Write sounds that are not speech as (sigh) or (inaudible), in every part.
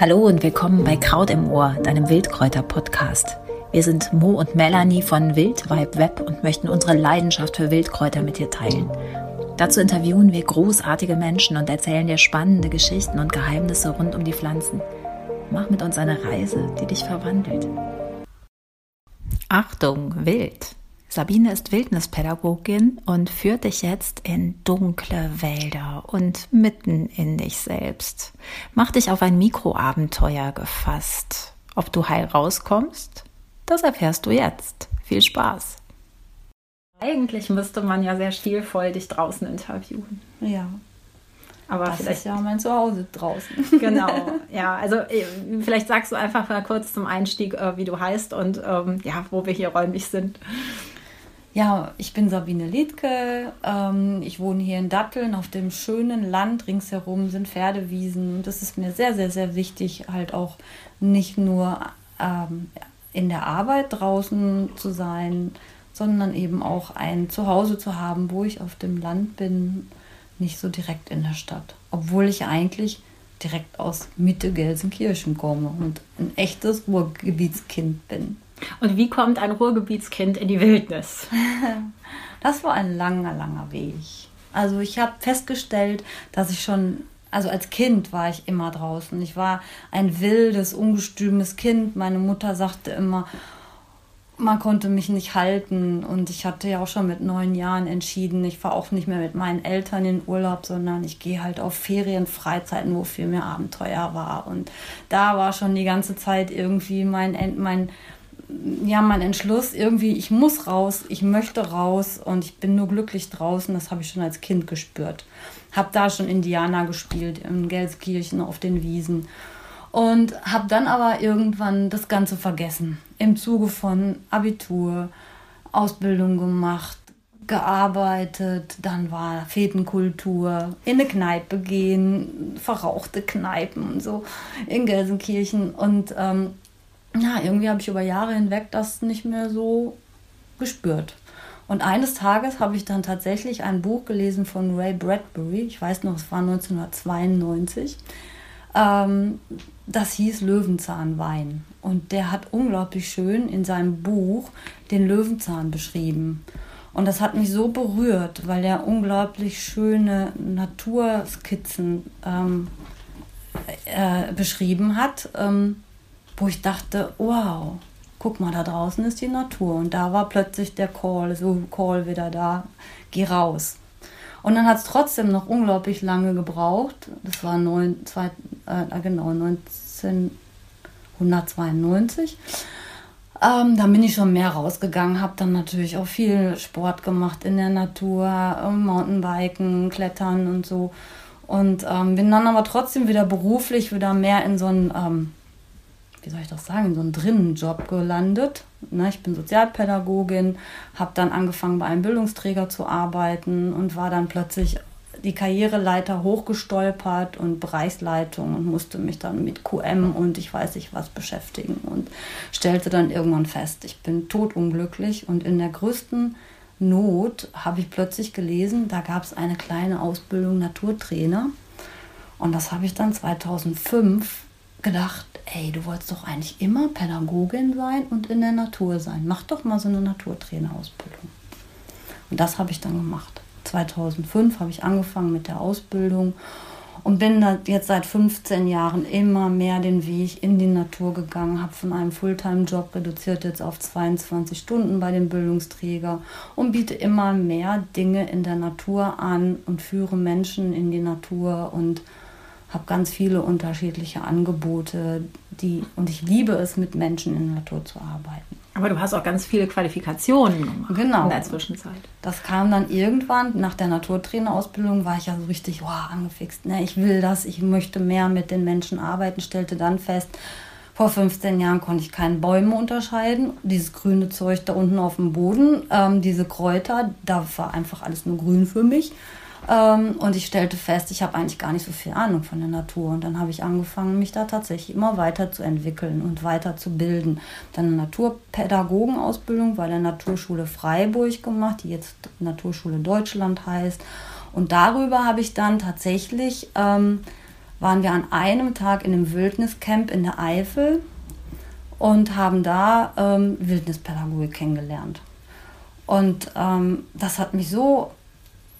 Hallo und willkommen bei Kraut im Ohr, deinem Wildkräuter-Podcast. Wir sind Mo und Melanie von Wildvibe Web und möchten unsere Leidenschaft für Wildkräuter mit dir teilen. Dazu interviewen wir großartige Menschen und erzählen dir spannende Geschichten und Geheimnisse rund um die Pflanzen. Mach mit uns eine Reise, die dich verwandelt. Achtung, wild! Sabine ist Wildnispädagogin und führt dich jetzt in dunkle Wälder und mitten in dich selbst. Mach dich auf ein Mikroabenteuer gefasst. Ob du heil rauskommst, das erfährst du jetzt. Viel Spaß! Eigentlich müsste man ja sehr stilvoll dich draußen interviewen. Ja. Aber das vielleicht ist ja mein Zuhause draußen. (laughs) Genau, ja. Also äh, vielleicht sagst du einfach mal kurz zum Einstieg, äh, wie du heißt und ähm, ja, wo wir hier räumlich sind. Ja, ich bin Sabine Liedke. Ähm, ich wohne hier in Datteln auf dem schönen Land. Ringsherum sind Pferdewiesen. Und das ist mir sehr, sehr, sehr wichtig, halt auch nicht nur ähm, in der Arbeit draußen zu sein, sondern eben auch ein Zuhause zu haben, wo ich auf dem Land bin, nicht so direkt in der Stadt. Obwohl ich eigentlich direkt aus Mitte Gelsenkirchen komme und ein echtes Ruhrgebietskind bin. Und wie kommt ein Ruhrgebietskind in die Wildnis? (laughs) Das war ein langer, langer Weg. Also ich habe festgestellt, dass ich schon, also als Kind war ich immer draußen. Ich war ein wildes, ungestümes Kind. Meine Mutter sagte immer, man konnte mich nicht halten und ich hatte ja auch schon mit neun Jahren entschieden, ich fahre auch nicht mehr mit meinen Eltern in Urlaub, sondern ich gehe halt auf Ferien, Freizeiten, wo viel mehr Abenteuer war. Und da war schon die ganze Zeit irgendwie mein, mein, ja, mein Entschluss, irgendwie, ich muss raus, ich möchte raus und ich bin nur glücklich draußen. Das habe ich schon als Kind gespürt. Habe da schon Indianer gespielt, in Gelskirchen auf den Wiesen. Und habe dann aber irgendwann das Ganze vergessen. Im Zuge von Abitur, Ausbildung gemacht, gearbeitet, dann war Fetenkultur, in eine Kneipe gehen, verrauchte Kneipen und so in Gelsenkirchen. Und ähm, ja, irgendwie habe ich über Jahre hinweg das nicht mehr so gespürt. Und eines Tages habe ich dann tatsächlich ein Buch gelesen von Ray Bradbury. Ich weiß noch, es war 1992. Ähm, das hieß Löwenzahnwein. Und der hat unglaublich schön in seinem Buch den Löwenzahn beschrieben. Und das hat mich so berührt, weil er unglaublich schöne Naturskizzen ähm, äh, beschrieben hat. Ähm, wo ich dachte, wow, guck mal, da draußen ist die Natur. Und da war plötzlich der Call, so Call wieder da, geh raus. Und dann hat es trotzdem noch unglaublich lange gebraucht. Das war neun, zwei, äh, genau 1992. Ähm, dann bin ich schon mehr rausgegangen, habe dann natürlich auch viel Sport gemacht in der Natur, ähm, Mountainbiken, Klettern und so. Und ähm, bin dann aber trotzdem wieder beruflich wieder mehr in so ein ähm, wie soll ich das sagen, in so einen Drinnenjob gelandet. Ne, ich bin Sozialpädagogin, habe dann angefangen bei einem Bildungsträger zu arbeiten und war dann plötzlich die Karriereleiter hochgestolpert und Bereichsleitung und musste mich dann mit QM und ich weiß nicht was beschäftigen und stellte dann irgendwann fest, ich bin totunglücklich und in der größten Not habe ich plötzlich gelesen, da gab es eine kleine Ausbildung Naturtrainer und das habe ich dann 2005 gedacht, ey, du wolltest doch eigentlich immer Pädagogin sein und in der Natur sein. Mach doch mal so eine Naturtrainerausbildung. Und das habe ich dann gemacht. 2005 habe ich angefangen mit der Ausbildung und bin jetzt seit 15 Jahren immer mehr den Weg in die Natur gegangen, habe von einem Fulltime-Job reduziert jetzt auf 22 Stunden bei dem Bildungsträger und biete immer mehr Dinge in der Natur an und führe Menschen in die Natur und habe ganz viele unterschiedliche Angebote, die und ich liebe es, mit Menschen in der Natur zu arbeiten. Aber du hast auch ganz viele Qualifikationen gemacht genau. in der Zwischenzeit. Das kam dann irgendwann, nach der Naturtrainerausbildung war ich ja so richtig wow, angefixt. Ne? Ich will das, ich möchte mehr mit den Menschen arbeiten, stellte dann fest, vor 15 Jahren konnte ich keine Bäume unterscheiden. Dieses grüne Zeug da unten auf dem Boden, ähm, diese Kräuter, da war einfach alles nur grün für mich. Ähm, und ich stellte fest, ich habe eigentlich gar nicht so viel Ahnung von der Natur. Und dann habe ich angefangen, mich da tatsächlich immer weiter zu entwickeln und weiter zu bilden. Dann eine Naturpädagogenausbildung bei der Naturschule Freiburg gemacht, die jetzt Naturschule Deutschland heißt. Und darüber habe ich dann tatsächlich, ähm, waren wir an einem Tag in einem Wildniscamp in der Eifel und haben da ähm, Wildnispädagogik kennengelernt. Und ähm, das hat mich so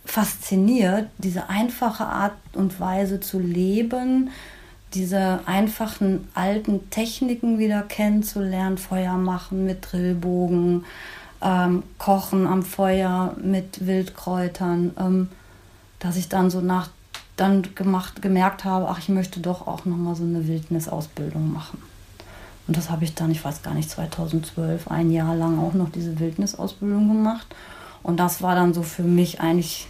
fasziniert, diese einfache Art und Weise zu leben, diese einfachen alten Techniken wieder kennenzulernen, Feuer machen mit Drillbogen, ähm, Kochen am Feuer mit Wildkräutern, ähm, dass ich dann so nach dann gemacht, gemerkt habe, ach, ich möchte doch auch nochmal so eine Wildnisausbildung machen. Und das habe ich dann, ich weiß gar nicht, 2012, ein Jahr lang auch noch diese Wildnisausbildung gemacht. Und das war dann so für mich eigentlich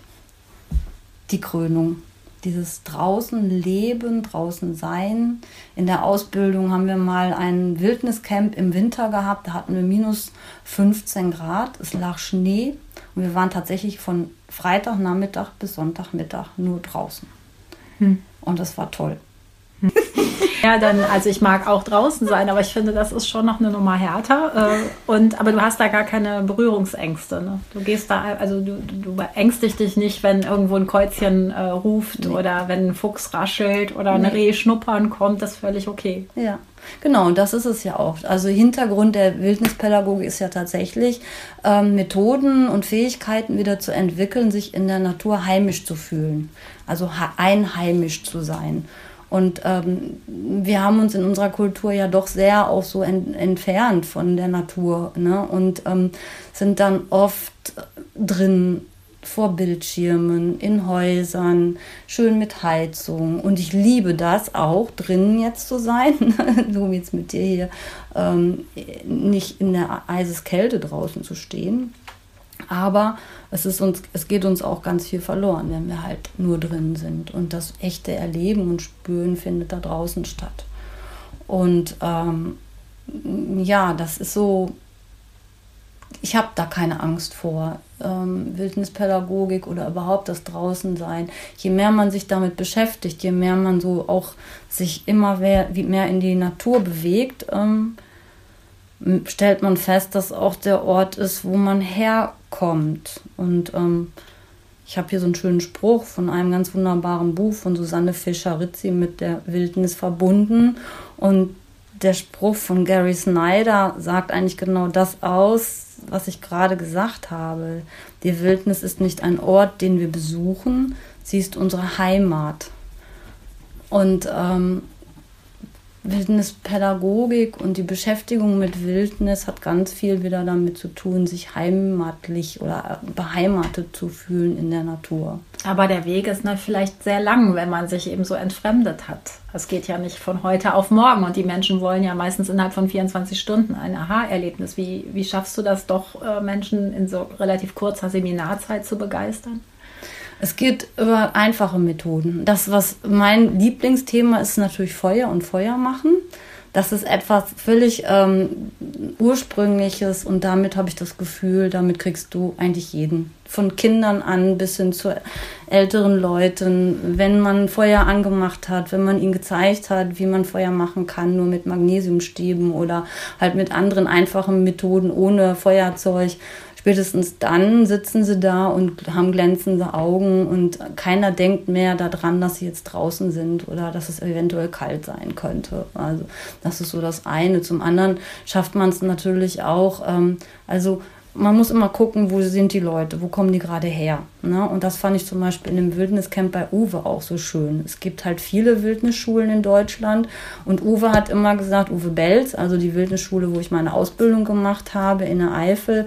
die Krönung. Dieses draußen leben, draußen sein. In der Ausbildung haben wir mal ein Wildniscamp im Winter gehabt. Da hatten wir minus 15 Grad. Es lag Schnee. Und wir waren tatsächlich von Freitagnachmittag bis Sonntagmittag nur draußen. Hm. Und das war toll. (laughs) Ja, dann, also ich mag auch draußen sein, aber ich finde, das ist schon noch eine Nummer härter. Äh, und, aber du hast da gar keine Berührungsängste. Ne? Du gehst da, also du, du ängstigst dich nicht, wenn irgendwo ein Käuzchen äh, ruft nee. oder wenn ein Fuchs raschelt oder nee. eine Reh schnuppern kommt, das ist völlig okay. Ja. Genau, und das ist es ja auch. Also Hintergrund der Wildnispädagogik ist ja tatsächlich, ähm, Methoden und Fähigkeiten wieder zu entwickeln, sich in der Natur heimisch zu fühlen. Also einheimisch zu sein. Und ähm, wir haben uns in unserer Kultur ja doch sehr auch so ent entfernt von der Natur ne? und ähm, sind dann oft drin vor Bildschirmen, in Häusern, schön mit Heizung. Und ich liebe das auch, drinnen jetzt zu sein, (laughs) so wie jetzt mit dir hier, ähm, nicht in der Eiseskälte draußen zu stehen. Aber es, ist uns, es geht uns auch ganz viel verloren, wenn wir halt nur drin sind. Und das echte Erleben und Spüren findet da draußen statt. Und ähm, ja, das ist so, ich habe da keine Angst vor. Ähm, Wildnispädagogik oder überhaupt das Draußensein. Je mehr man sich damit beschäftigt, je mehr man so auch sich immer mehr, mehr in die Natur bewegt, ähm, stellt man fest, dass auch der Ort ist, wo man herkommt. Und ähm, ich habe hier so einen schönen Spruch von einem ganz wunderbaren Buch von Susanne Fischer-Rizzi mit der Wildnis verbunden. Und der Spruch von Gary Snyder sagt eigentlich genau das aus, was ich gerade gesagt habe. Die Wildnis ist nicht ein Ort, den wir besuchen, sie ist unsere Heimat. Und ähm, Wildnispädagogik und die Beschäftigung mit Wildnis hat ganz viel wieder damit zu tun, sich heimatlich oder beheimatet zu fühlen in der Natur. Aber der Weg ist ne, vielleicht sehr lang, wenn man sich eben so entfremdet hat. Es geht ja nicht von heute auf morgen und die Menschen wollen ja meistens innerhalb von 24 Stunden ein Aha-Erlebnis. Wie, wie schaffst du das doch, äh, Menschen in so relativ kurzer Seminarzeit zu begeistern? Es geht über einfache Methoden. Das, was mein Lieblingsthema ist, natürlich Feuer und Feuer machen. Das ist etwas völlig ähm, Ursprüngliches und damit habe ich das Gefühl, damit kriegst du eigentlich jeden. Von Kindern an bis hin zu älteren Leuten. Wenn man Feuer angemacht hat, wenn man ihnen gezeigt hat, wie man Feuer machen kann, nur mit Magnesiumstäben oder halt mit anderen einfachen Methoden ohne Feuerzeug, spätestens dann sitzen sie da und haben glänzende Augen und keiner denkt mehr daran, dass sie jetzt draußen sind oder dass es eventuell kalt sein könnte. Also das ist so das eine. Zum anderen schafft man es natürlich auch, ähm, also man muss immer gucken, wo sind die Leute, wo kommen die gerade her. Ne? Und das fand ich zum Beispiel in dem Wildniscamp bei Uwe auch so schön. Es gibt halt viele Wildnisschulen in Deutschland und Uwe hat immer gesagt, Uwe Belz, also die Wildnisschule, wo ich meine Ausbildung gemacht habe in der Eifel,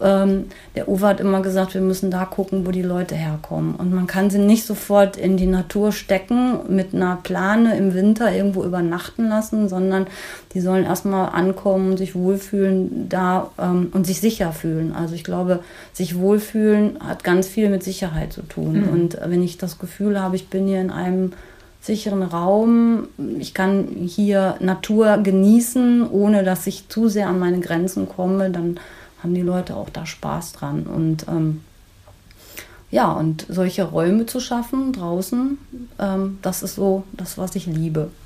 ähm, der Uwe hat immer gesagt, wir müssen da gucken, wo die Leute herkommen. Und man kann sie nicht sofort in die Natur stecken, mit einer Plane im Winter irgendwo übernachten lassen, sondern die sollen erstmal ankommen, sich wohlfühlen da ähm, und sich sicher fühlen. Also ich glaube, sich wohlfühlen hat ganz viel mit Sicherheit zu tun. Mhm. Und wenn ich das Gefühl habe, ich bin hier in einem sicheren Raum, ich kann hier Natur genießen, ohne dass ich zu sehr an meine Grenzen komme, dann haben die Leute auch da Spaß dran. Und ähm, ja, und solche Räume zu schaffen draußen, ähm, das ist so das, was ich liebe. (laughs)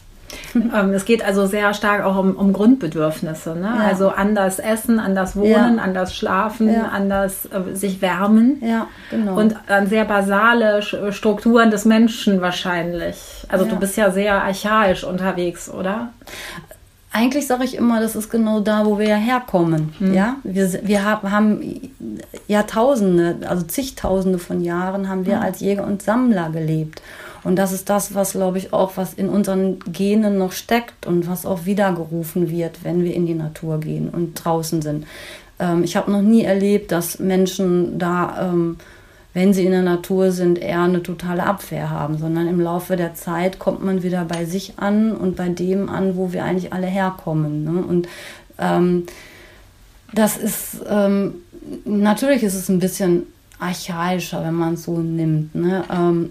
Ähm, es geht also sehr stark auch um, um Grundbedürfnisse. Ne? Ja. Also anders essen, anders wohnen, ja. anders schlafen, ja. anders äh, sich wärmen. Ja, genau. Und an sehr basale Strukturen des Menschen wahrscheinlich. Also du bist ja sehr archaisch unterwegs, oder? Eigentlich sage ich immer, das ist genau da, wo wir ja herkommen. Mhm. Ja? Wir, wir haben Jahrtausende, also zigtausende von Jahren haben wir mhm. als Jäger und Sammler gelebt. Und das ist das, was, glaube ich, auch, was in unseren Genen noch steckt und was auch wiedergerufen wird, wenn wir in die Natur gehen und draußen sind. Ähm, ich habe noch nie erlebt, dass Menschen da, ähm, wenn sie in der Natur sind, eher eine totale Abwehr haben, sondern im Laufe der Zeit kommt man wieder bei sich an und bei dem an, wo wir eigentlich alle herkommen. Ne? Und ähm, das ist, ähm, natürlich ist es ein bisschen archaischer, wenn man es so nimmt. Ne? Ähm,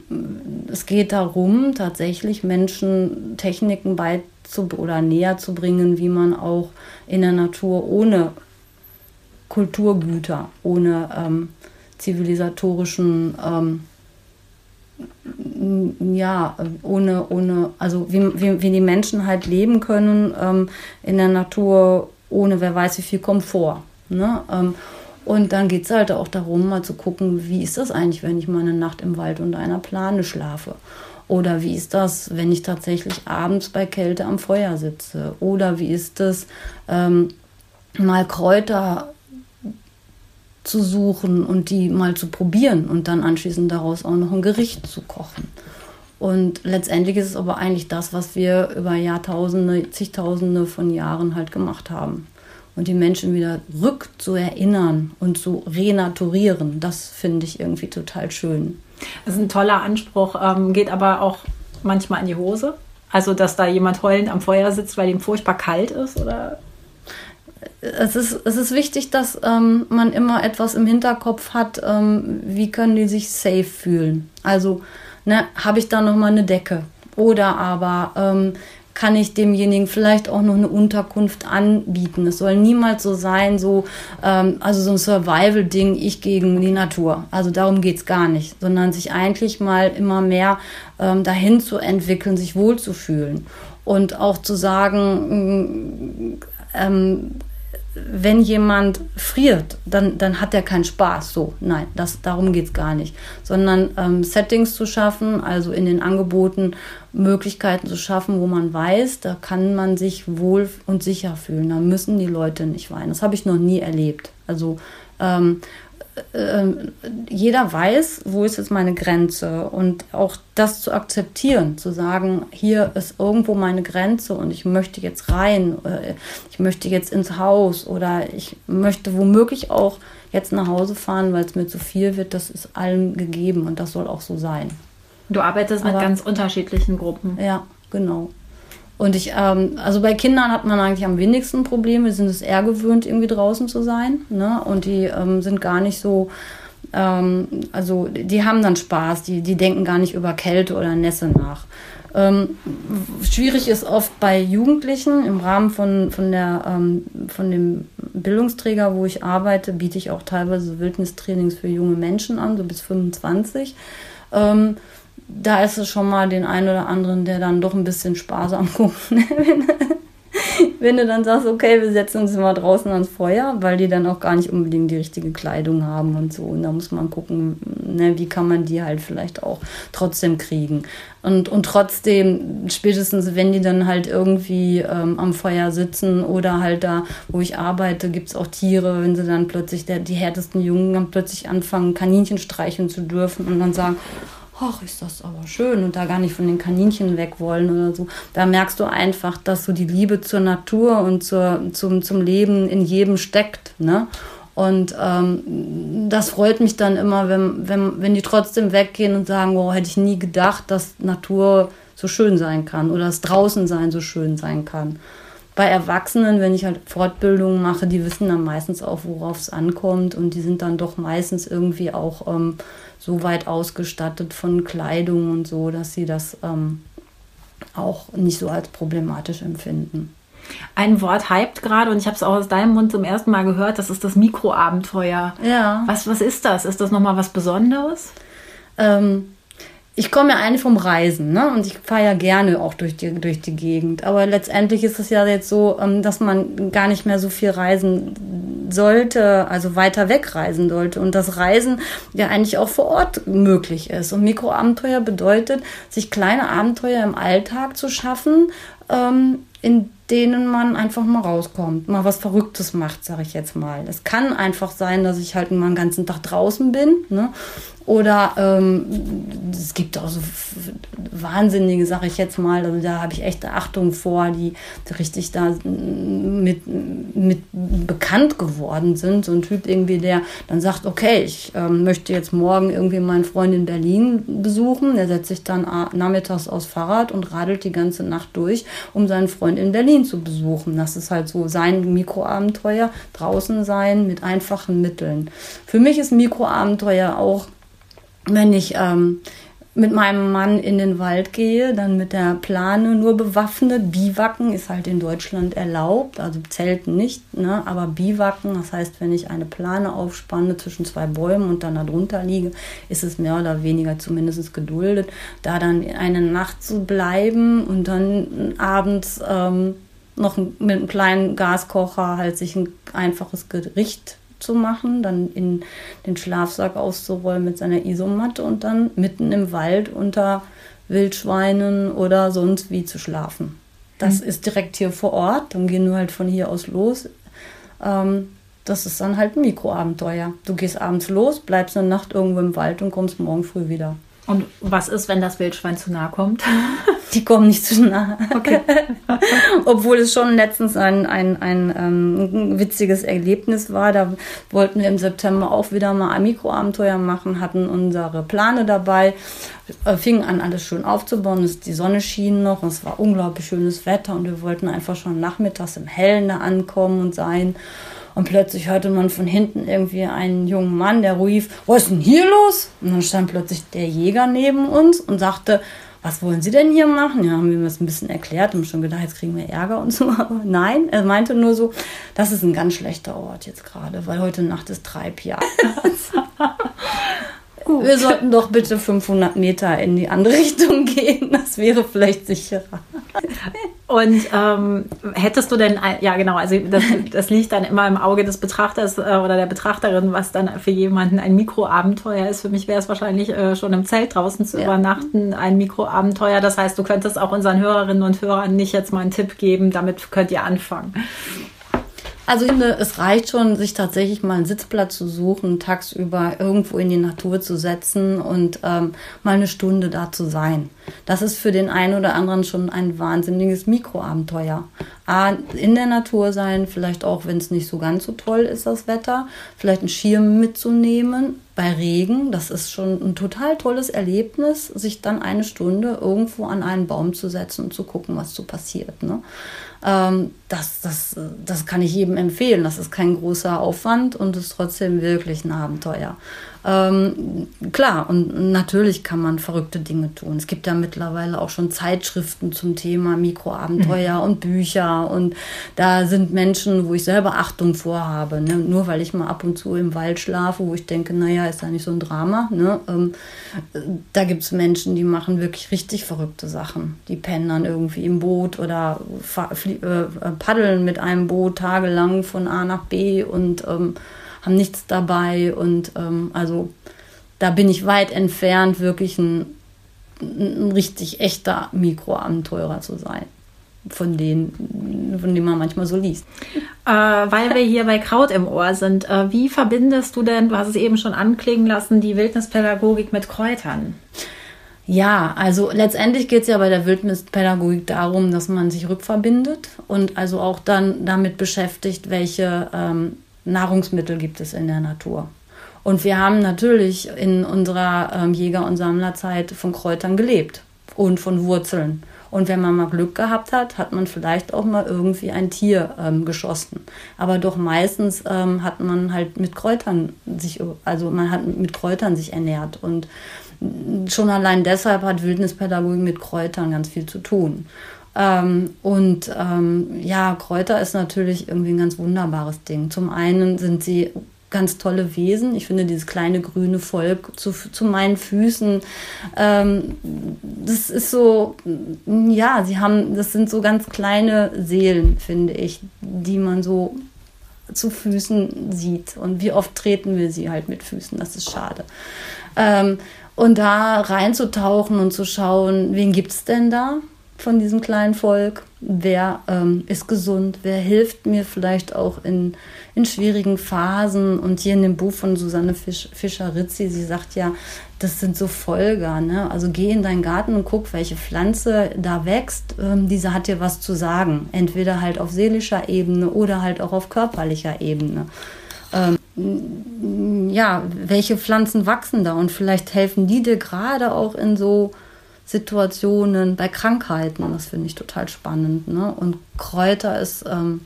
es geht darum, tatsächlich Menschen Techniken beizubringen oder näher zu bringen, wie man auch in der Natur ohne Kulturgüter, ohne ähm, zivilisatorischen ähm, ja, ohne, ohne, also wie, wie, wie die Menschen halt leben können ähm, in der Natur, ohne wer weiß wie viel Komfort. Ne? Ähm, und dann geht es halt auch darum, mal zu gucken, wie ist das eigentlich, wenn ich mal eine Nacht im Wald unter einer Plane schlafe? Oder wie ist das, wenn ich tatsächlich abends bei Kälte am Feuer sitze? Oder wie ist es, ähm, mal Kräuter zu suchen und die mal zu probieren und dann anschließend daraus auch noch ein Gericht zu kochen? Und letztendlich ist es aber eigentlich das, was wir über Jahrtausende, zigtausende von Jahren halt gemacht haben und die Menschen wieder rück zu erinnern und zu renaturieren, das finde ich irgendwie total schön. Das ist ein toller Anspruch, ähm, geht aber auch manchmal in die Hose. Also, dass da jemand heulend am Feuer sitzt, weil ihm furchtbar kalt ist, oder? Es ist, es ist wichtig, dass ähm, man immer etwas im Hinterkopf hat, ähm, wie können die sich safe fühlen. Also, ne, habe ich da nochmal eine Decke? Oder aber ähm, kann ich demjenigen vielleicht auch noch eine Unterkunft anbieten. Es soll niemals so sein, so, ähm, also so ein Survival-Ding, ich gegen die Natur. Also darum geht es gar nicht, sondern sich eigentlich mal immer mehr ähm, dahin zu entwickeln, sich wohlzufühlen. Und auch zu sagen, ähm, wenn jemand friert, dann, dann hat er keinen Spaß. So, nein, das, darum geht es gar nicht. Sondern ähm, Settings zu schaffen, also in den Angeboten Möglichkeiten zu schaffen, wo man weiß, da kann man sich wohl und sicher fühlen. Da müssen die Leute nicht weinen. Das habe ich noch nie erlebt. Also ähm, äh, jeder weiß, wo ist jetzt meine Grenze und auch das zu akzeptieren, zu sagen, hier ist irgendwo meine Grenze und ich möchte jetzt rein, äh, ich möchte jetzt ins Haus oder ich möchte womöglich auch jetzt nach Hause fahren, weil es mir zu viel wird, das ist allen gegeben und das soll auch so sein. Du arbeitest Aber, mit ganz unterschiedlichen Gruppen. Ja, genau. Und ich, ähm, also bei Kindern hat man eigentlich am wenigsten Probleme, die sind es eher gewöhnt, irgendwie draußen zu sein. Ne? Und die ähm, sind gar nicht so, ähm, also die haben dann Spaß, die, die denken gar nicht über Kälte oder Nässe nach. Ähm, schwierig ist oft bei Jugendlichen im Rahmen von, von, der, ähm, von dem Bildungsträger, wo ich arbeite, biete ich auch teilweise Wildnistrainings für junge Menschen an, so bis 25. Ähm, da ist es schon mal den einen oder anderen, der dann doch ein bisschen sparsam guckt. (laughs) Wenn du dann sagst, okay, wir setzen uns mal draußen ans Feuer, weil die dann auch gar nicht unbedingt die richtige Kleidung haben und so. Und da muss man gucken, ne, wie kann man die halt vielleicht auch trotzdem kriegen. Und, und trotzdem, spätestens wenn die dann halt irgendwie ähm, am Feuer sitzen oder halt da, wo ich arbeite, gibt es auch Tiere, wenn sie dann plötzlich, der, die härtesten Jungen dann plötzlich anfangen, Kaninchen streicheln zu dürfen und dann sagen, ach, ist das aber schön und da gar nicht von den Kaninchen weg wollen oder so. Da merkst du einfach, dass so die Liebe zur Natur und zur, zum, zum Leben in jedem steckt. Ne? Und ähm, das freut mich dann immer, wenn, wenn, wenn die trotzdem weggehen und sagen, oh, hätte ich nie gedacht, dass Natur so schön sein kann oder das Draußensein so schön sein kann. Bei Erwachsenen, wenn ich halt Fortbildungen mache, die wissen dann meistens auch, worauf es ankommt und die sind dann doch meistens irgendwie auch ähm, so weit ausgestattet von Kleidung und so, dass sie das ähm, auch nicht so als problematisch empfinden. Ein Wort hypt gerade und ich habe es auch aus deinem Mund zum ersten Mal gehört, das ist das Mikroabenteuer. Ja. Was, was ist das? Ist das nochmal was Besonderes? Ähm, ich komme ja eigentlich vom Reisen, ne? Und ich fahre ja gerne auch durch die, durch die Gegend. Aber letztendlich ist es ja jetzt so, ähm, dass man gar nicht mehr so viel reisen sollte, also weiter wegreisen sollte. Und das Reisen ja eigentlich auch vor Ort möglich ist. Und Mikroabenteuer bedeutet, sich kleine Abenteuer im Alltag zu schaffen, ähm, in denen man einfach mal rauskommt, mal was Verrücktes macht, sage ich jetzt mal. Es kann einfach sein, dass ich halt mal einen ganzen Tag draußen bin ne? Oder ähm, es gibt auch so wahnsinnige, sage ich jetzt mal, also da habe ich echte Achtung vor, die richtig da mit, mit bekannt geworden sind. So ein Typ irgendwie, der dann sagt, okay, ich ähm, möchte jetzt morgen irgendwie meinen Freund in Berlin besuchen. Der setzt sich dann nachmittags aufs Fahrrad und radelt die ganze Nacht durch, um seinen Freund in Berlin zu besuchen. Das ist halt so sein Mikroabenteuer, draußen sein mit einfachen Mitteln. Für mich ist Mikroabenteuer auch wenn ich ähm, mit meinem Mann in den Wald gehe, dann mit der Plane nur bewaffnet. Biwaken ist halt in Deutschland erlaubt, also Zelten nicht, ne? aber Biwaken, das heißt, wenn ich eine Plane aufspanne zwischen zwei Bäumen und dann darunter liege, ist es mehr oder weniger zumindest geduldet, da dann eine Nacht zu bleiben und dann abends ähm, noch mit einem kleinen Gaskocher halt sich ein einfaches Gericht zu machen, dann in den Schlafsack auszurollen mit seiner Isomatte und dann mitten im Wald unter Wildschweinen oder sonst wie zu schlafen. Das mhm. ist direkt hier vor Ort, dann gehen wir halt von hier aus los. Ähm, das ist dann halt ein Mikroabenteuer. Du gehst abends los, bleibst eine Nacht irgendwo im Wald und kommst morgen früh wieder. Und was ist, wenn das Wildschwein zu nah kommt? (laughs) Die kommen nicht zu nah. Okay. (laughs) Obwohl es schon letztens ein, ein, ein, ähm, witziges Erlebnis war. Da wollten wir im September auch wieder mal ein Mikroabenteuer machen, hatten unsere Plane dabei, äh, fingen an, alles schön aufzubauen. Die Sonne schien noch und es war unglaublich schönes Wetter und wir wollten einfach schon nachmittags im Hellen da ankommen und sein. Und plötzlich hörte man von hinten irgendwie einen jungen Mann, der rief, was ist denn hier los? Und dann stand plötzlich der Jäger neben uns und sagte, was wollen Sie denn hier machen? Ja, haben wir das ein bisschen erklärt und schon gedacht, jetzt kriegen wir Ärger und so. (laughs) Aber nein, er meinte nur so, das ist ein ganz schlechter Ort jetzt gerade, weil heute Nacht ist Treibjahr. (laughs) Gut. Wir sollten doch bitte 500 Meter in die andere (laughs) Richtung gehen. Das wäre vielleicht sicherer. Und ähm, hättest du denn, ja genau, also das, das, liegt dann immer im Auge des Betrachters äh, oder der Betrachterin, was dann für jemanden ein Mikroabenteuer ist. Für mich wäre es wahrscheinlich äh, schon im Zelt draußen zu ja. übernachten ein Mikroabenteuer. Das heißt, du könntest auch unseren Hörerinnen und Hörern nicht jetzt mal einen Tipp geben, damit könnt ihr anfangen. Also ich finde, es reicht schon, sich tatsächlich mal einen Sitzplatz zu suchen, tagsüber irgendwo in die Natur zu setzen und ähm, mal eine Stunde da zu sein. Das ist für den einen oder anderen schon ein wahnsinniges Mikroabenteuer. A, in der Natur sein, vielleicht auch, wenn es nicht so ganz so toll ist, das Wetter, vielleicht einen Schirm mitzunehmen bei Regen. Das ist schon ein total tolles Erlebnis, sich dann eine Stunde irgendwo an einen Baum zu setzen und zu gucken, was so passiert. Ne? Ähm, das, das, das kann ich jedem empfehlen. Das ist kein großer Aufwand und ist trotzdem wirklich ein Abenteuer. Ähm, klar, und natürlich kann man verrückte Dinge tun. Es gibt ja mittlerweile auch schon Zeitschriften zum Thema Mikroabenteuer mhm. und Bücher. Und da sind Menschen, wo ich selber Achtung vorhabe. Ne? Nur weil ich mal ab und zu im Wald schlafe, wo ich denke, naja, ist da nicht so ein Drama. Ne? Ähm, da gibt es Menschen, die machen wirklich richtig verrückte Sachen. Die pennen dann irgendwie im Boot oder äh, paddeln mit einem Boot tagelang von A nach B und ähm, haben nichts dabei. Und ähm, also da bin ich weit entfernt, wirklich ein, ein richtig echter Mikroabenteurer zu sein. Von denen, von denen man manchmal so liest. Äh, weil wir hier bei Kraut im Ohr sind, äh, wie verbindest du denn, du hast es eben schon anklingen lassen, die Wildnispädagogik mit Kräutern? Ja, also letztendlich geht es ja bei der Wildnispädagogik darum, dass man sich rückverbindet und also auch dann damit beschäftigt, welche ähm, Nahrungsmittel gibt es in der Natur. Und wir haben natürlich in unserer ähm, Jäger- und Sammlerzeit von Kräutern gelebt und von Wurzeln. Und wenn man mal Glück gehabt hat, hat man vielleicht auch mal irgendwie ein Tier ähm, geschossen. Aber doch meistens ähm, hat man halt mit Kräutern sich, also man hat mit Kräutern sich ernährt. Und schon allein deshalb hat Wildnispädagogik mit Kräutern ganz viel zu tun. Ähm, und ähm, ja, Kräuter ist natürlich irgendwie ein ganz wunderbares Ding. Zum einen sind sie ganz tolle Wesen. Ich finde dieses kleine grüne Volk zu, zu meinen Füßen, ähm, das ist so, ja, sie haben, das sind so ganz kleine Seelen, finde ich, die man so zu Füßen sieht. Und wie oft treten wir sie halt mit Füßen, das ist schade. Ähm, und da reinzutauchen und zu schauen, wen gibt es denn da? Von diesem kleinen Volk? Wer ähm, ist gesund? Wer hilft mir vielleicht auch in, in schwierigen Phasen? Und hier in dem Buch von Susanne Fisch, Fischer-Rizzi, sie sagt ja, das sind so Folger. Ne? Also geh in deinen Garten und guck, welche Pflanze da wächst. Ähm, diese hat dir was zu sagen. Entweder halt auf seelischer Ebene oder halt auch auf körperlicher Ebene. Ähm, ja, welche Pflanzen wachsen da? Und vielleicht helfen die dir gerade auch in so Situationen, bei Krankheiten. Das finde ich total spannend. Ne? Und Kräuter ist, ähm,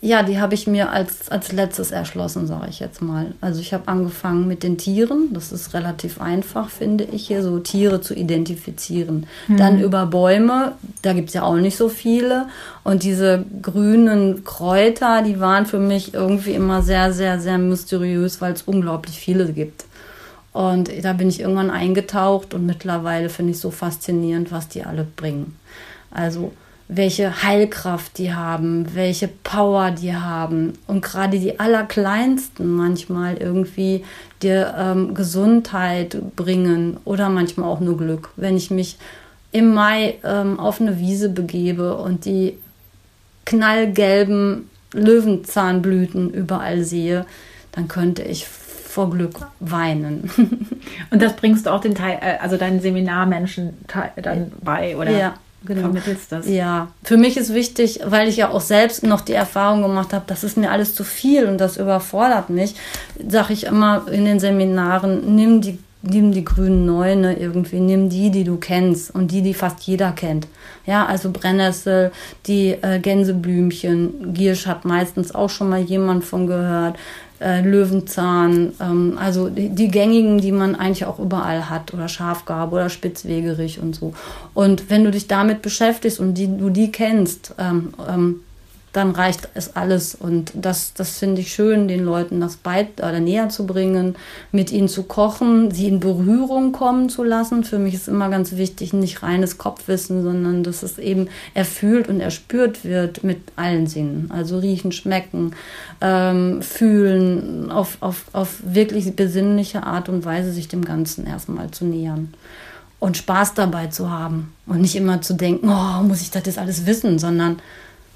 ja, die habe ich mir als, als letztes erschlossen, sage ich jetzt mal. Also ich habe angefangen mit den Tieren. Das ist relativ einfach, finde ich, hier so Tiere zu identifizieren. Mhm. Dann über Bäume, da gibt es ja auch nicht so viele. Und diese grünen Kräuter, die waren für mich irgendwie immer sehr, sehr, sehr mysteriös, weil es unglaublich viele gibt. Und da bin ich irgendwann eingetaucht und mittlerweile finde ich so faszinierend, was die alle bringen. Also welche Heilkraft die haben, welche Power die haben und gerade die allerkleinsten manchmal irgendwie dir ähm, Gesundheit bringen oder manchmal auch nur Glück. Wenn ich mich im Mai ähm, auf eine Wiese begebe und die knallgelben Löwenzahnblüten überall sehe, dann könnte ich vor Glück weinen. (laughs) Und das bringst du auch den Teil, äh, also deinen Seminarmenschen dann bei oder ja, genau. vermittelst das? Ja, für mich ist wichtig, weil ich ja auch selbst noch die Erfahrung gemacht habe, das ist mir alles zu viel und das überfordert mich, sage ich immer in den Seminaren, nimm die nimm die grünen Neune irgendwie, nimm die, die du kennst und die, die fast jeder kennt. Ja, also Brennnessel, die äh, Gänseblümchen, Giersch hat meistens auch schon mal jemand von gehört äh, Löwenzahn, ähm, also die, die, gängigen, die man eigentlich auch überall hat, oder Schafgarbe oder Spitzwegerich und so. Und wenn du dich damit beschäftigst und die, du die kennst, ähm, ähm, dann reicht es alles. Und das, das finde ich schön, den Leuten das bei, oder näher zu bringen, mit ihnen zu kochen, sie in Berührung kommen zu lassen. Für mich ist immer ganz wichtig, nicht reines Kopfwissen, sondern dass es eben erfühlt und erspürt wird mit allen Sinnen. Also riechen, schmecken, ähm, fühlen, auf, auf, auf wirklich besinnliche Art und Weise sich dem Ganzen erstmal zu nähern und Spaß dabei zu haben und nicht immer zu denken, oh, muss ich das jetzt alles wissen, sondern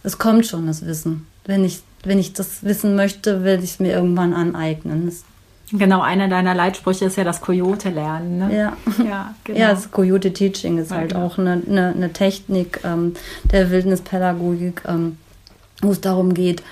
es kommt schon, das Wissen. Wenn ich, wenn ich das wissen möchte, will ich es mir irgendwann aneignen. Das Genau, einer deiner Leitsprüche ist ja das Coyote-Lernen. Ne? (laughs) Ja. Ja, genau. ja, das Coyote-Teaching ist ja, halt genau. auch eine, eine, eine Technik ähm, der Wildnispädagogik, ähm, wo es darum geht,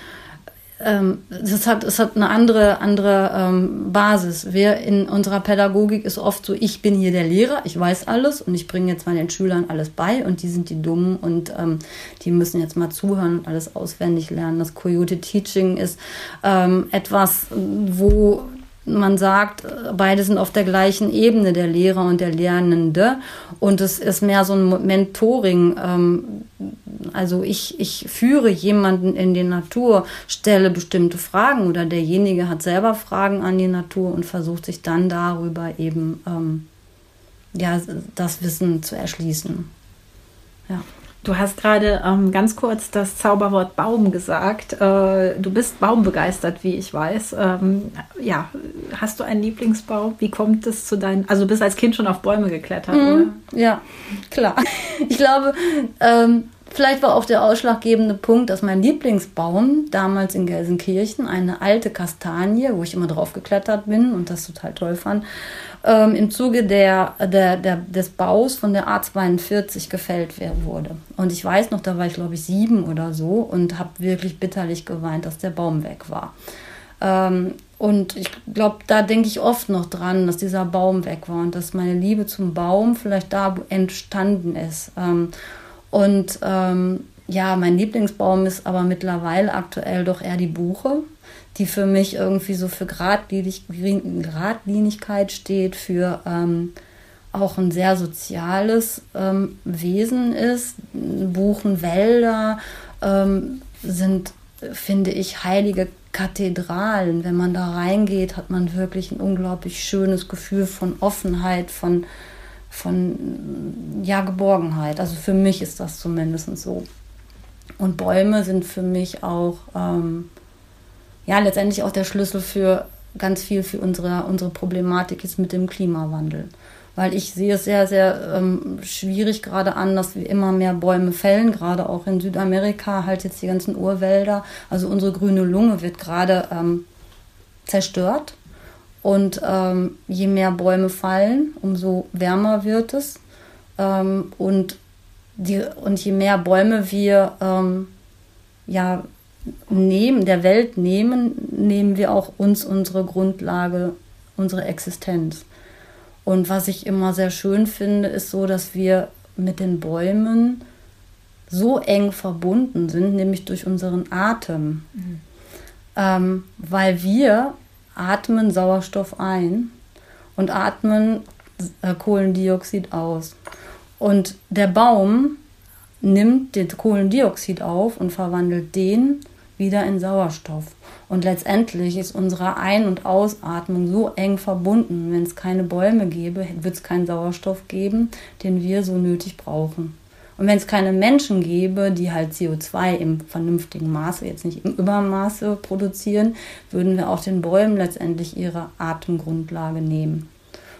ähm, das hat, es hat eine andere, andere ähm, Basis. Wir in unserer Pädagogik ist oft so, ich bin hier der Lehrer, ich weiß alles und ich bringe jetzt meinen Schülern alles bei und die sind die Dummen und ähm, die müssen jetzt mal zuhören und alles auswendig lernen. Das Coyote Teaching ist ähm, etwas, wo man sagt, beide sind auf der gleichen Ebene, der Lehrer und der Lernende. Und es ist mehr so ein Mentoring. Ähm, also ich, ich führe jemanden in die Natur, stelle bestimmte Fragen oder derjenige hat selber Fragen an die Natur und versucht sich dann darüber eben ähm, ja, das Wissen zu erschließen. Ja. Du hast gerade ähm, ganz kurz das Zauberwort Baum gesagt. Äh, du bist baumbegeistert, wie ich weiß. Ähm, ja, hast du einen Lieblingsbaum? Wie kommt es zu deinen? Also du bist als Kind schon auf Bäume geklettert, mhm. oder? Ja, klar. Ich glaube, ähm, Vielleicht war auch der ausschlaggebende Punkt, dass mein Lieblingsbaum damals in Gelsenkirchen, eine alte Kastanie, wo ich immer drauf geklettert bin und das total toll fand, ähm, im Zuge der, der, der, des Baus von der A42 gefällt wurde. Und ich weiß noch, da war ich glaube ich sieben oder so und habe wirklich bitterlich geweint, dass der Baum weg war. Ähm, und ich glaube, da denke ich oft noch dran, dass dieser Baum weg war und dass meine Liebe zum Baum vielleicht da entstanden ist. Ähm, und ähm, ja, mein Lieblingsbaum ist aber mittlerweile aktuell doch eher die Buche, die für mich irgendwie so für Gradlinig, Gradlinigkeit steht, für ähm, auch ein sehr soziales ähm, Wesen ist. Buchenwälder ähm, sind, finde ich, heilige Kathedralen. Wenn man da reingeht, hat man wirklich ein unglaublich schönes Gefühl von Offenheit, von, von ja, Geborgenheit. Also für mich ist das zumindest so. Und Bäume sind für mich auch ähm, ja letztendlich auch der Schlüssel für ganz viel für unsere, unsere Problematik jetzt mit dem Klimawandel. Weil ich sehe es sehr, sehr ähm, schwierig gerade an, dass wir immer mehr Bäume fällen, gerade auch in Südamerika, halt jetzt die ganzen Urwälder. Also unsere grüne Lunge wird gerade ähm, zerstört. Und ähm, je mehr Bäume fallen, umso wärmer wird es. Ähm, und, die, und je mehr Bäume wir ähm, ja, nehmen, der Welt nehmen, nehmen wir auch uns unsere Grundlage, unsere Existenz. Und was ich immer sehr schön finde, ist so, dass wir mit den Bäumen so eng verbunden sind, nämlich durch unseren Atem. Mhm. Ähm, weil wir atmen Sauerstoff ein und atmen äh, Kohlendioxid aus. Und der Baum nimmt den Kohlendioxid auf und verwandelt den wieder in Sauerstoff. Und letztendlich ist unsere Ein- und Ausatmung so eng verbunden. Wenn es keine Bäume gäbe, wird es keinen Sauerstoff geben, den wir so nötig brauchen. Und wenn es keine Menschen gäbe, die halt CO2 im vernünftigen Maße, jetzt nicht im Übermaße produzieren, würden wir auch den Bäumen letztendlich ihre Atemgrundlage nehmen.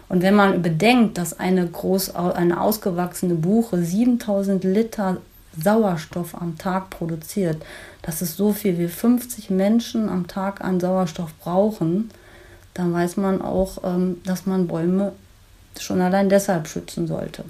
Und wenn man bedenkt, dass eine, groß, eine ausgewachsene Buche 7000 Liter Sauerstoff am Tag produziert, das ist so viel wie 50 Menschen am Tag an Sauerstoff brauchen, dann weiß man auch, ähm, dass man Bäume schon allein deshalb schützen sollte.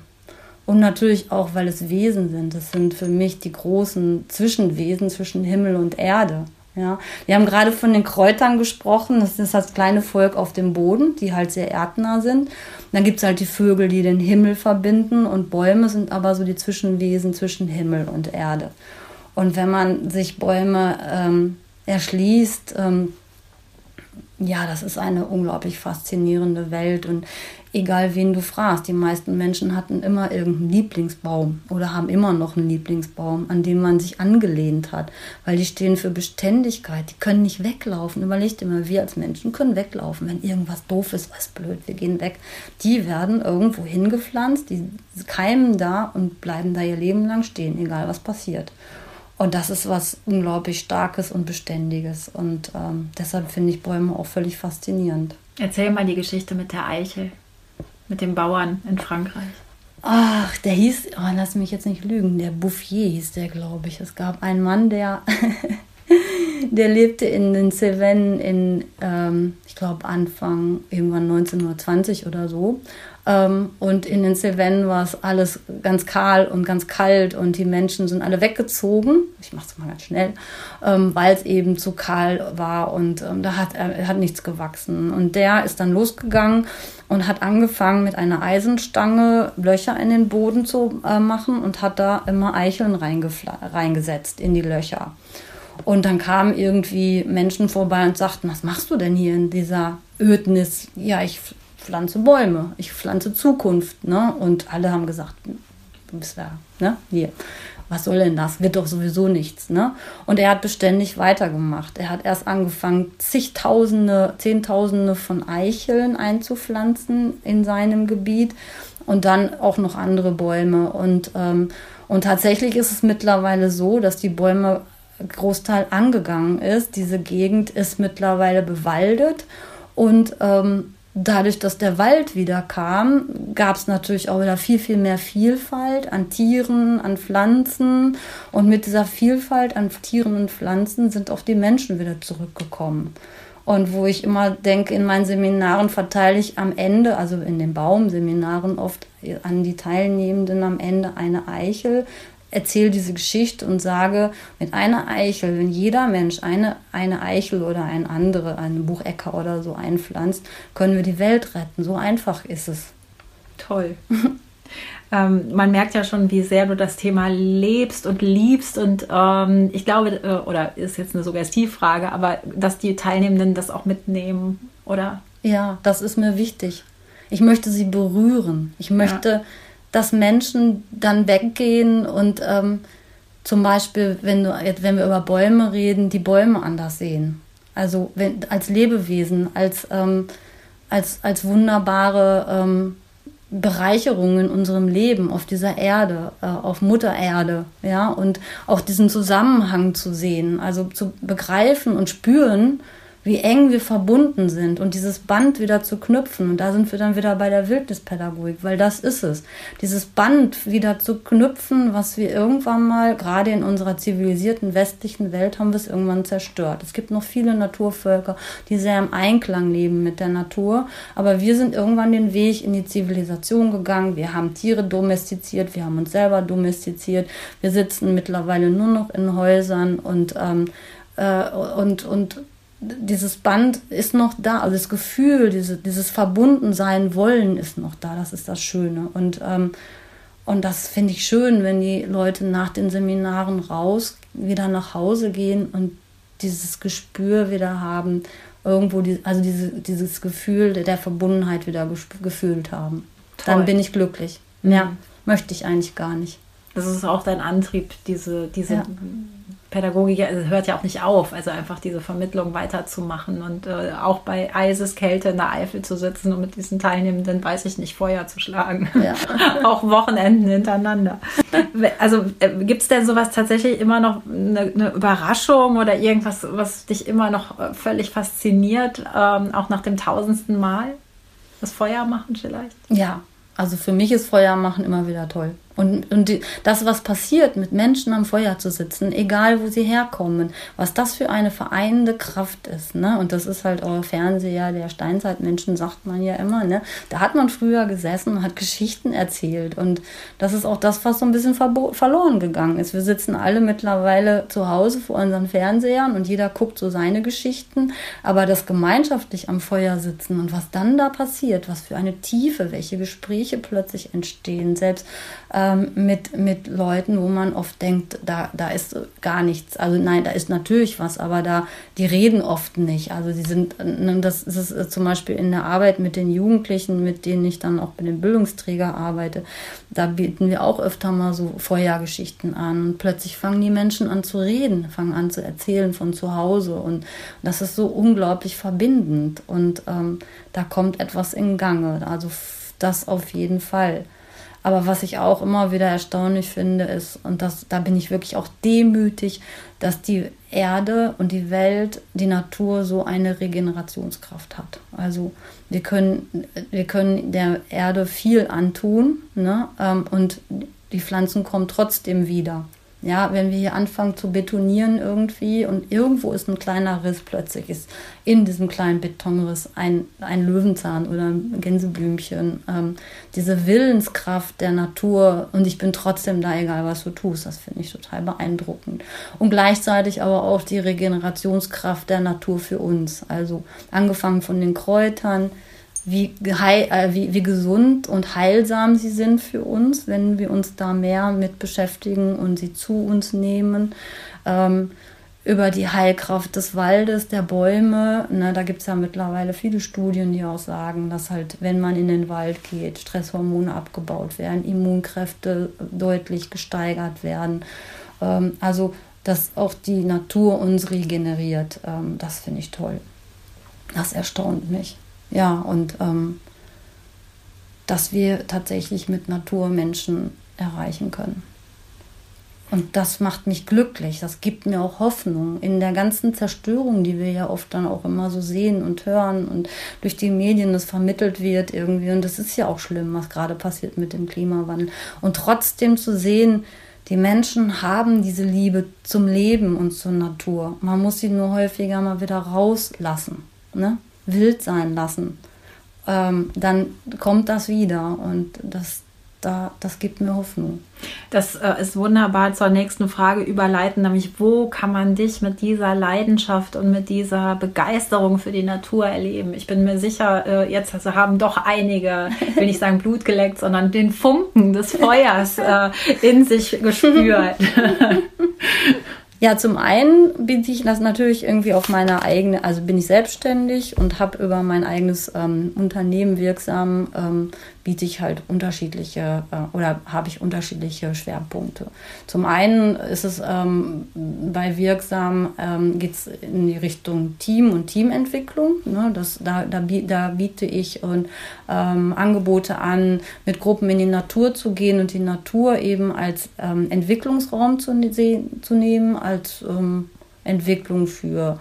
Und natürlich auch, weil es Wesen sind. Das sind für mich die großen Zwischenwesen zwischen Himmel und Erde. Ja, wir haben gerade von den Kräutern gesprochen. Das ist das kleine Volk auf dem Boden, die halt sehr erdnah sind. Dann gibt es halt die Vögel, die den Himmel verbinden. Und Bäume sind aber so die Zwischenwesen zwischen Himmel und Erde. Und wenn man sich Bäume ähm, erschließt, ähm, ja, das ist eine unglaublich faszinierende Welt. Und egal wen du fragst, die meisten Menschen hatten immer irgendeinen Lieblingsbaum oder haben immer noch einen Lieblingsbaum, an dem man sich angelehnt hat, weil die stehen für Beständigkeit, die können nicht weglaufen. Überleg dir mal, wir als Menschen können weglaufen, wenn irgendwas doof ist, was blöd, wir gehen weg. Die werden irgendwo hingepflanzt, die keimen da und bleiben da ihr Leben lang stehen, egal was passiert. Und das ist was unglaublich Starkes und Beständiges. Und ähm, deshalb finde ich Bäume auch völlig faszinierend. Erzähl mal die Geschichte mit der Eichel mit den Bauern in Frankreich? Ach, der hieß, oh, lass mich jetzt nicht lügen, der Bouffier hieß der, glaube ich. Es gab einen Mann, der, (laughs) der lebte in den Cevennes in, ähm, ich glaube, Anfang irgendwann 1920 oder so. Ähm, und in den Cevennen war es alles ganz kahl und ganz kalt und die Menschen sind alle weggezogen. Ich mache es mal ganz schnell, ähm, weil es eben zu kahl war und ähm, da hat er hat nichts gewachsen. Und der ist dann losgegangen und hat angefangen mit einer Eisenstange Löcher in den Boden zu äh, machen und hat da immer Eicheln reingesetzt in die Löcher. Und dann kamen irgendwie Menschen vorbei und sagten, was machst du denn hier in dieser Ödnis? Ja, ich pflanze Bäume, ich pflanze Zukunft. Ne? Und alle haben gesagt, du bist da, ne? hier. Was soll denn das? Wird doch sowieso nichts. Ne? Und er hat beständig weitergemacht. Er hat erst angefangen, zigtausende, zehntausende von Eicheln einzupflanzen in seinem Gebiet und dann auch noch andere Bäume. Und, ähm, und tatsächlich ist es mittlerweile so, dass die Bäume Großteil angegangen ist. Diese Gegend ist mittlerweile bewaldet und ähm, dadurch, dass der Wald wieder kam, gab es natürlich auch wieder viel, viel mehr Vielfalt an Tieren, an Pflanzen. Und mit dieser Vielfalt an Tieren und Pflanzen sind auch die Menschen wieder zurückgekommen. Und wo ich immer denke, in meinen Seminaren verteile ich am Ende, also in den Baumseminaren oft an die Teilnehmenden am Ende eine Eichel, erzähle diese Geschichte und sage, mit einer Eichel, wenn jeder Mensch eine, eine Eichel oder eine andere, einen Buchecker oder so einpflanzt, können wir die Welt retten. So einfach ist es. Toll. (laughs) ähm, man merkt ja schon, wie sehr du das Thema lebst und liebst. Und ähm, ich glaube, äh, oder ist jetzt eine Suggestivfrage, aber dass die Teilnehmenden das auch mitnehmen, oder? Ja, das ist mir wichtig. Ich möchte sie berühren. Ich möchte. Ja dass Menschen dann weggehen und ähm, zum Beispiel, wenn, du, wenn wir über Bäume reden, die Bäume anders sehen. Also wenn, als Lebewesen, als, ähm, als, als wunderbare ähm, Bereicherung in unserem Leben auf dieser Erde, äh, auf Mutter Erde, ja, und auch diesen Zusammenhang zu sehen, also zu begreifen und spüren, wie eng wir verbunden sind und dieses Band wieder zu knüpfen. Und da sind wir dann wieder bei der Wildnispädagogik, weil das ist es. Dieses Band wieder zu knüpfen, was wir irgendwann mal, gerade in unserer zivilisierten westlichen Welt, haben wir es irgendwann zerstört. Es gibt noch viele Naturvölker, die sehr im Einklang leben mit der Natur. Aber wir sind irgendwann den Weg in die Zivilisation gegangen. Wir haben Tiere domestiziert, wir haben uns selber domestiziert. Wir sitzen mittlerweile nur noch in Häusern und, ähm, äh, und, und dieses Band ist noch da, also das Gefühl, diese, dieses Verbundensein wollen ist noch da, das ist das Schöne. Und, ähm, und das finde ich schön, wenn die Leute nach den Seminaren raus, wieder nach Hause gehen und dieses Gespür wieder haben, irgendwo, die, also diese, dieses Gefühl der Verbundenheit wieder gefühlt haben. Toll. Dann bin ich glücklich. Mehr mhm. möchte ich eigentlich gar nicht. Das ist auch dein Antrieb, diese, diese ja. Pädagogik also hört ja auch nicht auf, also einfach diese Vermittlung weiterzumachen und äh, auch bei Eiseskälte in der Eifel zu sitzen und mit diesen Teilnehmenden, weiß ich nicht, Feuer zu schlagen. Ja. (laughs) auch Wochenenden hintereinander. Also äh, gibt es denn sowas tatsächlich immer noch eine, eine, Überraschung oder irgendwas, was dich immer noch äh, völlig fasziniert, ähm, auch nach dem tausendsten Mal? Das Feuer machen vielleicht? Ja, also für mich ist Feuer machen immer wieder toll. Und, und die, das, was passiert, mit Menschen am Feuer zu sitzen, egal wo sie herkommen, was das für eine vereinende Kraft ist. Ne? Und das ist halt euer Fernseher der Steinzeitmenschen, sagt man ja immer. Ne? Da hat man früher gesessen und hat Geschichten erzählt. Und das ist auch das, was so ein bisschen verloren gegangen ist. Wir sitzen alle mittlerweile zu Hause vor unseren Fernsehern und jeder guckt so seine Geschichten. Aber das gemeinschaftlich am Feuer sitzen und was dann da passiert, was für eine Tiefe, welche Gespräche plötzlich entstehen, selbst ähm, mit, mit Leuten, wo man oft denkt, da, da ist gar nichts. Also nein, da ist natürlich was, aber da, die reden oft nicht. Also sie sind, ne, das ist äh, zum Beispiel in der Arbeit mit den Jugendlichen, mit denen ich dann auch bei den Bildungsträger arbeite, da bieten wir auch öfter mal so Vorhergeschichten an und plötzlich fangen die Menschen an zu reden, fangen an zu erzählen von zu Hause und das ist so unglaublich verbindend und ähm, da kommt etwas in Gange. Also das auf jeden Fall. Aber was ich auch immer wieder erstaunlich finde, ist, und das, da bin ich wirklich auch demütig, dass die Erde und die Welt, die Natur so eine Regenerationskraft hat. Also wir können, wir können der Erde viel antun ne? Ähm, und die Pflanzen kommen trotzdem wieder. Ja, wenn wir hier anfangen zu betonieren irgendwie und irgendwo ist ein kleiner Riss, plötzlich ist in diesem kleinen Betonriss ein, ein Löwenzahn oder ein Gänseblümchen. Ähm, diese Willenskraft der Natur und ich bin trotzdem da, egal was du tust, das finde ich total beeindruckend. Und gleichzeitig aber auch die Regenerationskraft der Natur für uns. Also angefangen von den Kräutern, wie, äh, wie, wie gesund und heilsam sie sind für uns, wenn wir uns da mehr mit beschäftigen und sie zu uns nehmen. Ähm, über die Heilkraft des Waldes, der Bäume. Ne, da gibt es ja mittlerweile viele Studien, die auch sagen, dass halt, wenn man in den Wald geht, Stresshormone abgebaut werden, Immunkräfte deutlich gesteigert werden. Ähm, also, dass auch die Natur uns regeneriert. Ähm, das finde ich toll. Das erstaunt mich. Ja, und ähm, dass wir tatsächlich mit Natur Menschen erreichen können. Und das macht mich glücklich, das gibt mir auch Hoffnung in der ganzen Zerstörung, die wir ja oft dann auch immer so sehen und hören und durch die Medien das vermittelt wird irgendwie. Und das ist ja auch schlimm, was gerade passiert mit dem Klimawandel. Und trotzdem zu sehen, die Menschen haben diese Liebe zum Leben und zur Natur. Man muss sie nur häufiger mal wieder rauslassen. Ne? Wild sein lassen, ähm, dann kommt das wieder und das, da, das gibt mir Hoffnung. Das äh, ist wunderbar zur nächsten Frage überleiten, nämlich wo kann man dich mit dieser Leidenschaft und mit dieser Begeisterung für die Natur erleben? Ich bin mir sicher, äh, jetzt also haben doch einige, will nicht sagen Blut geleckt, sondern den Funken des Feuers (laughs) äh, in sich gespürt. (laughs) Ja, zum einen biete ich das natürlich irgendwie auf meine eigene, also bin ich selbstständig und habe über mein eigenes ähm, Unternehmen wirksam, ähm, biete ich halt unterschiedliche äh, oder habe ich unterschiedliche Schwerpunkte. Zum einen ist es ähm, bei Wirksam ähm, geht es in die Richtung Team und Teamentwicklung. Ne? Das, da, da, da biete ich und, ähm, Angebote an, mit Gruppen in die Natur zu gehen und die Natur eben als ähm, Entwicklungsraum zu, ne-, zu nehmen als ähm, Entwicklung für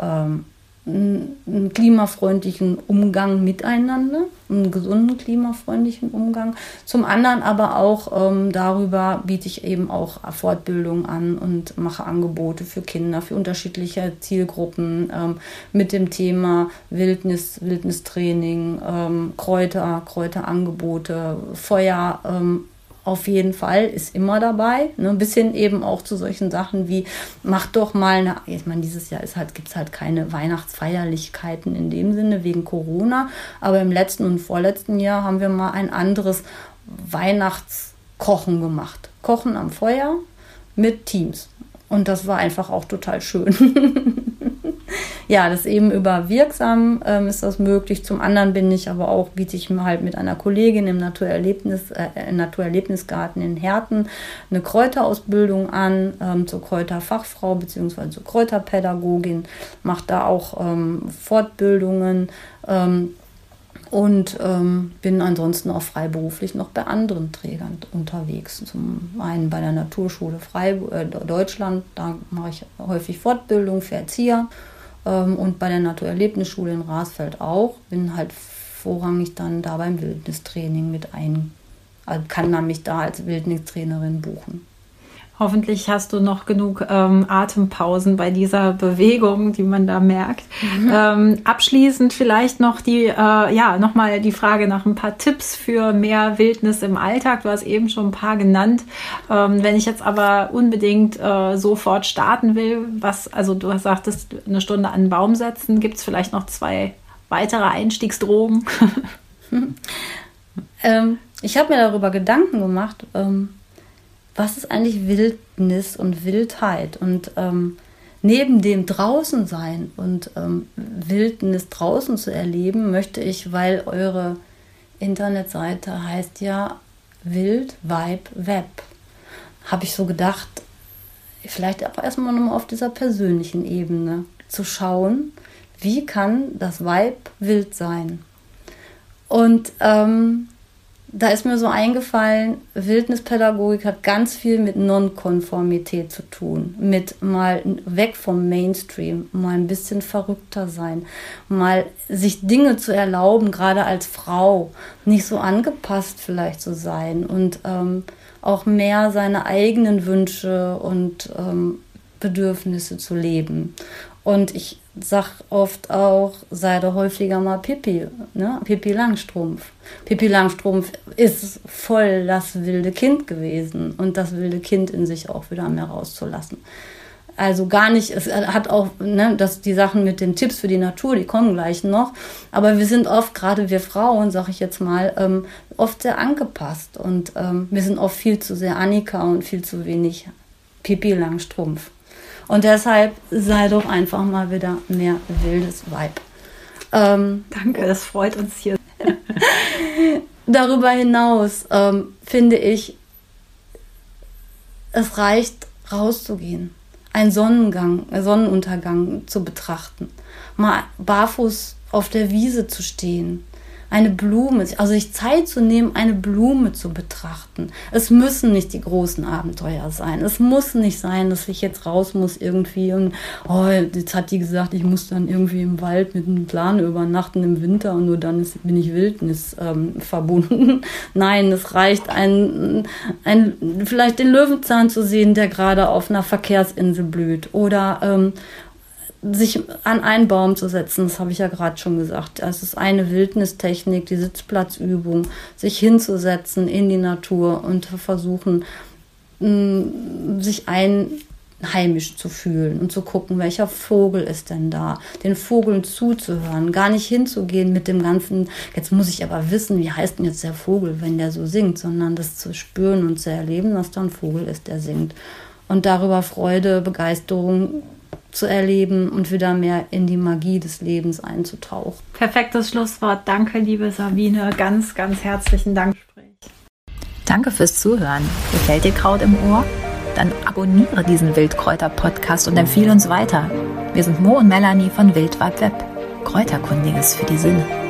ähm, einen klimafreundlichen Umgang miteinander, einen gesunden klimafreundlichen Umgang. Zum anderen aber auch ähm, darüber biete ich eben auch Fortbildung an und mache Angebote für Kinder, für unterschiedliche Zielgruppen ähm, mit dem Thema Wildnis, Wildnistraining, ähm, Kräuter, Kräuterangebote, Feuer. Ähm, auf jeden Fall ist immer dabei. Ne? Bis hin eben auch zu solchen Sachen wie, mach doch mal eine, ich meine, dieses Jahr halt, gibt es halt keine Weihnachtsfeierlichkeiten in dem Sinne wegen Corona, aber im letzten und vorletzten Jahr haben wir mal ein anderes Weihnachtskochen gemacht. Kochen am Feuer mit Teams. Und das war einfach auch total schön. (laughs) ja, das eben über wirksam ähm, ist das möglich. Zum anderen bin ich aber auch, biete ich mir halt mit einer Kollegin im Naturerlebnis, äh, Naturerlebnisgarten in Herten eine Kräuterausbildung an ähm, zur Kräuterfachfrau bzw. zur Kräuterpädagogin, mache da auch ähm, Fortbildungen. Ähm, und ähm, bin ansonsten auch freiberuflich noch bei anderen Trägern unterwegs. Zum einen bei der Naturschule Freiburg, äh, Deutschland, da mache ich häufig Fortbildung für Erzieher und bei der Naturerlebnisschule in Rasfeld auch. Bin halt vorrangig dann da beim Wildnistraining mit ein, also kann man mich da als Wildnistrainerin buchen. Hoffentlich hast du noch genug ähm, Atempausen bei dieser Bewegung, die man da merkt. Mhm. Ähm, abschließend vielleicht noch die, äh, ja, nochmal die Frage nach ein paar Tipps für mehr Wildnis im Alltag. Du hast eben schon ein paar genannt. Ähm, wenn ich jetzt aber unbedingt äh, sofort starten will, was, also du sagtest, eine Stunde an den Baum setzen, gibt es vielleicht noch zwei weitere Einstiegsdrogen? (laughs) Ähm, ich habe mir darüber Gedanken gemacht ähm, was ist eigentlich Wildnis und Wildheit? Und ähm, neben dem draußen sein und ähm, Wildnis draußen zu erleben, möchte ich, weil eure Internetseite heißt ja Wild, Vibe, Web, habe ich so gedacht, vielleicht auch erstmal nochmal auf dieser persönlichen Ebene zu schauen, wie kann das Vibe wild sein? Und ähm, da ist mir so eingefallen, Wildnispädagogik hat ganz viel mit Nonkonformität zu tun, mit mal weg vom Mainstream, mal ein bisschen verrückter sein, mal sich Dinge zu erlauben, gerade als Frau, nicht so angepasst vielleicht zu sein und ähm, auch mehr seine eigenen Wünsche und ähm, Bedürfnisse zu leben. Und ich sag oft auch, sei doch häufiger mal Pippi, ne? Pippi Langstrumpf. Pippi Langstrumpf ist voll das wilde Kind gewesen und das wilde Kind in sich auch wieder mehr rauszulassen. Also gar nicht, es hat auch, ne, dass die Sachen mit den Tipps für die Natur, die kommen gleich noch. Aber wir sind oft, gerade wir Frauen, sag ich jetzt mal, ähm, oft sehr angepasst. Und ähm, wir sind oft viel zu sehr Annika und viel zu wenig Pipi Langstrumpf. Und deshalb sei doch einfach mal wieder mehr wildes Vibe. Ähm, Danke, das freut uns hier. (laughs) darüber hinaus ähm, finde ich, es reicht rauszugehen, einen Sonnengang, einen Sonnenuntergang zu betrachten, mal barfuß auf der Wiese zu stehen, eine Blume, also sich Zeit zu nehmen, eine Blume zu betrachten. Es müssen nicht die großen Abenteuer sein. Es muss nicht sein, dass ich jetzt raus muss irgendwie und oh, jetzt hat die gesagt, ich muss dann irgendwie im Wald mit einem Plan übernachten im Winter und nur dann ist, bin ich Wildnis ähm, verbunden. (laughs) Nein, es reicht ein, ein, vielleicht den Löwenzahn zu sehen, der gerade auf einer Verkehrsinsel blüht oder ähm, sich an einen Baum zu setzen, das habe ich ja gerade schon gesagt. Es ist eine Wildnistechnik, die Sitzplatzübung, sich hinzusetzen in die Natur und versuchen, mm, sich einheimisch zu fühlen und zu gucken, welcher Vogel ist denn da, den Vogeln zuzuhören, gar nicht hinzugehen mit dem ganzen, jetzt muss ich aber wissen, wie heißt denn jetzt der Vogel, wenn der so singt, sondern das zu spüren und zu erleben, dass da ein Vogel ist, der singt und darüber Freude, Begeisterung zu erleben und wieder mehr in die Magie des Lebens einzutauchen. Perfektes Schlusswort. Danke, liebe Sabine. Ganz, ganz herzlichen Dank. Danke fürs Zuhören. Gefällt dir Kraut im Ohr? Dann abonniere diesen Wildkräuter-Podcast und empfehle uns weiter. Wir sind Mo und Melanie von Wildwald Web. Kräuterkundiges für die Sinne.